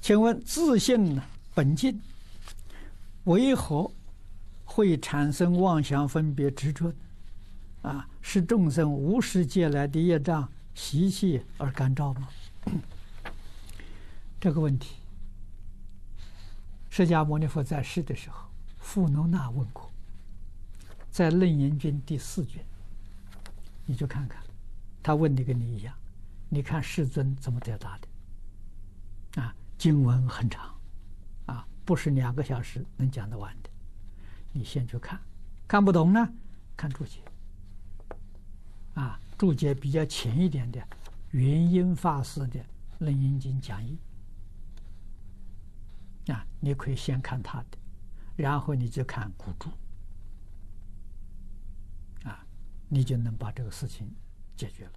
请问自信呢？本净为何会产生妄想分别执着？啊，是众生无始劫来的业障习气而感召吗？这个问题，释迦牟尼佛在世的时候，富楼那问过，在《楞严经》第四卷，你就看看，他问的跟你一样，你看世尊怎么回答的？啊，经文很长，啊，不是两个小时能讲得完的。你先去看，看不懂呢，看注解。啊，注解比较浅一点的，圆音法师的《楞严经讲义》啊，你可以先看他的，然后你就看古注，啊，你就能把这个事情解决了。